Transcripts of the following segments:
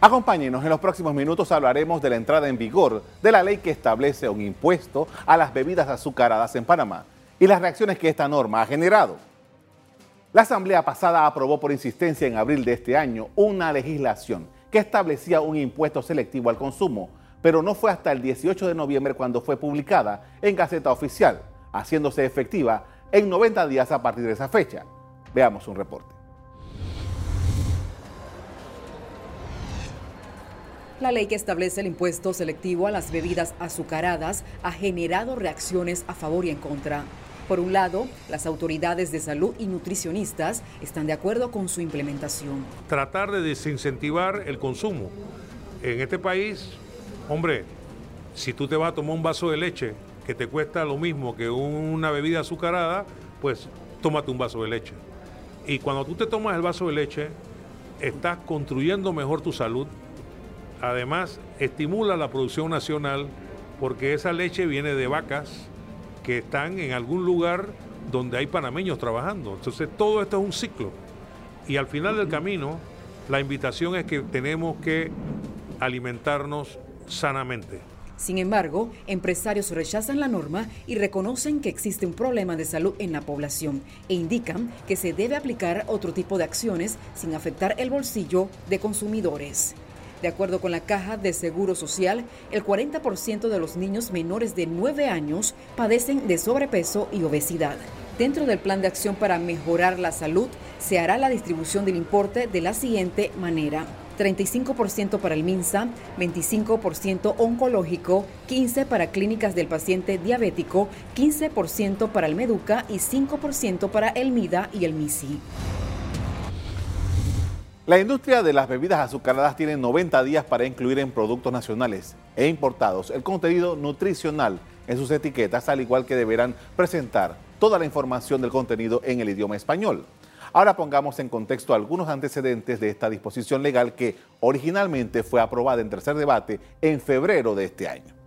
Acompáñenos, en los próximos minutos hablaremos de la entrada en vigor de la ley que establece un impuesto a las bebidas azucaradas en Panamá y las reacciones que esta norma ha generado. La Asamblea pasada aprobó por insistencia en abril de este año una legislación que establecía un impuesto selectivo al consumo, pero no fue hasta el 18 de noviembre cuando fue publicada en Gaceta Oficial, haciéndose efectiva en 90 días a partir de esa fecha. Veamos un reporte. La ley que establece el impuesto selectivo a las bebidas azucaradas ha generado reacciones a favor y en contra. Por un lado, las autoridades de salud y nutricionistas están de acuerdo con su implementación. Tratar de desincentivar el consumo. En este país, hombre, si tú te vas a tomar un vaso de leche que te cuesta lo mismo que una bebida azucarada, pues tómate un vaso de leche. Y cuando tú te tomas el vaso de leche, estás construyendo mejor tu salud, además estimula la producción nacional porque esa leche viene de vacas que están en algún lugar donde hay panameños trabajando. Entonces todo esto es un ciclo. Y al final del camino, la invitación es que tenemos que alimentarnos sanamente. Sin embargo, empresarios rechazan la norma y reconocen que existe un problema de salud en la población e indican que se debe aplicar otro tipo de acciones sin afectar el bolsillo de consumidores. De acuerdo con la Caja de Seguro Social, el 40% de los niños menores de 9 años padecen de sobrepeso y obesidad. Dentro del plan de acción para mejorar la salud, se hará la distribución del importe de la siguiente manera. 35% para el MINSA, 25% oncológico, 15% para clínicas del paciente diabético, 15% para el Meduca y 5% para el MIDA y el MISI. La industria de las bebidas azucaradas tiene 90 días para incluir en productos nacionales e importados el contenido nutricional en sus etiquetas, al igual que deberán presentar toda la información del contenido en el idioma español. Ahora pongamos en contexto algunos antecedentes de esta disposición legal que originalmente fue aprobada en tercer debate en febrero de este año.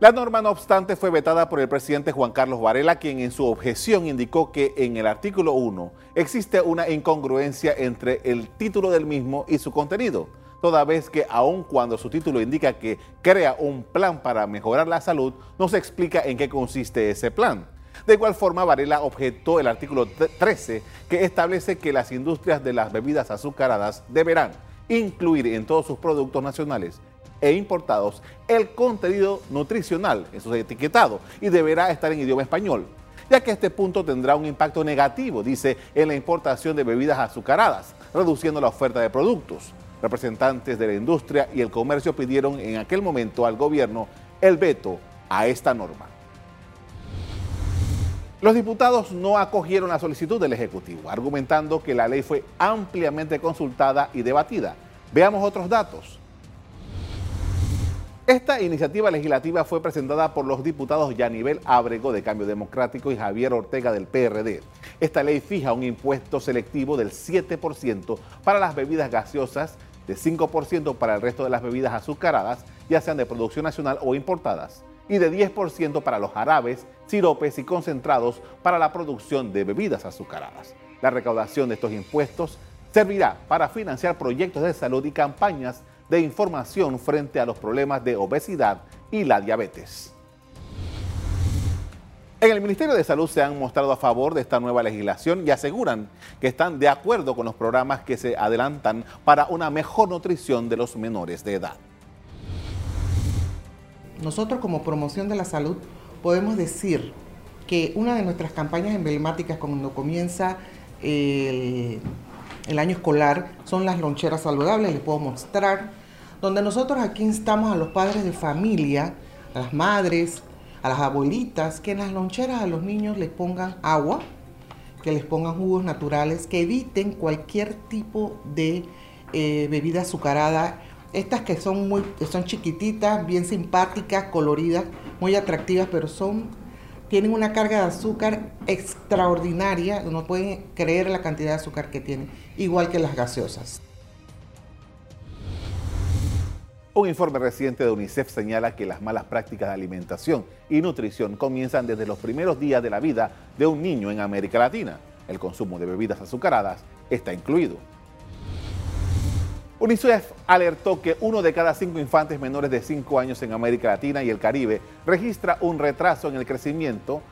La norma, no obstante, fue vetada por el presidente Juan Carlos Varela, quien en su objeción indicó que en el artículo 1 existe una incongruencia entre el título del mismo y su contenido, toda vez que aun cuando su título indica que crea un plan para mejorar la salud, no se explica en qué consiste ese plan. De igual forma, Varela objetó el artículo 13, que establece que las industrias de las bebidas azucaradas deberán incluir en todos sus productos nacionales e importados el contenido nutricional en su etiquetado y deberá estar en idioma español, ya que este punto tendrá un impacto negativo, dice, en la importación de bebidas azucaradas, reduciendo la oferta de productos. Representantes de la industria y el comercio pidieron en aquel momento al gobierno el veto a esta norma. Los diputados no acogieron la solicitud del Ejecutivo, argumentando que la ley fue ampliamente consultada y debatida. Veamos otros datos. Esta iniciativa legislativa fue presentada por los diputados Yanivel Abrego de Cambio Democrático y Javier Ortega del PRD. Esta ley fija un impuesto selectivo del 7% para las bebidas gaseosas, de 5% para el resto de las bebidas azucaradas, ya sean de producción nacional o importadas, y de 10% para los jarabes, siropes y concentrados para la producción de bebidas azucaradas. La recaudación de estos impuestos servirá para financiar proyectos de salud y campañas de información frente a los problemas de obesidad y la diabetes. En el Ministerio de Salud se han mostrado a favor de esta nueva legislación y aseguran que están de acuerdo con los programas que se adelantan para una mejor nutrición de los menores de edad. Nosotros como promoción de la salud podemos decir que una de nuestras campañas emblemáticas cuando comienza el, año escolar son las loncheras saludables, les puedo mostrar donde nosotros aquí instamos a los padres de familia, a las madres, a las abuelitas, que en las loncheras a los niños les pongan agua, que les pongan jugos naturales, que eviten cualquier tipo de eh, bebida azucarada. Estas que son muy, son chiquititas, bien simpáticas, coloridas, muy atractivas, pero son, tienen una carga de azúcar extraordinaria. No pueden creer la cantidad de azúcar que tienen, igual que las gaseosas. Un informe reciente de UNICEF señala que las malas prácticas de alimentación y nutrición comienzan desde los primeros días de la vida de un niño en América Latina. El consumo de bebidas azucaradas está incluido. UNICEF alertó que uno de cada cinco infantes menores de 5 años en América Latina y el Caribe registra un retraso en el crecimiento,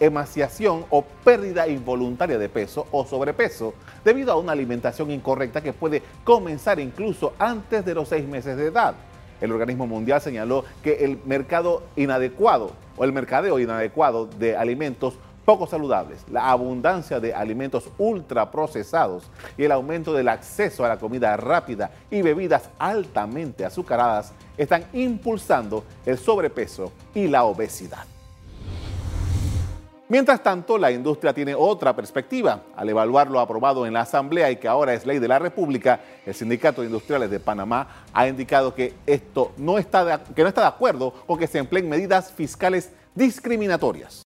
emaciación o pérdida involuntaria de peso o sobrepeso debido a una alimentación incorrecta que puede comenzar incluso antes de los seis meses de edad. El organismo mundial señaló que el mercado inadecuado o el mercadeo inadecuado de alimentos poco saludables, la abundancia de alimentos ultraprocesados y el aumento del acceso a la comida rápida y bebidas altamente azucaradas están impulsando el sobrepeso y la obesidad. Mientras tanto, la industria tiene otra perspectiva. Al evaluar lo aprobado en la Asamblea y que ahora es ley de la República, el Sindicato de Industriales de Panamá ha indicado que esto no está que no está de acuerdo con que se empleen medidas fiscales discriminatorias.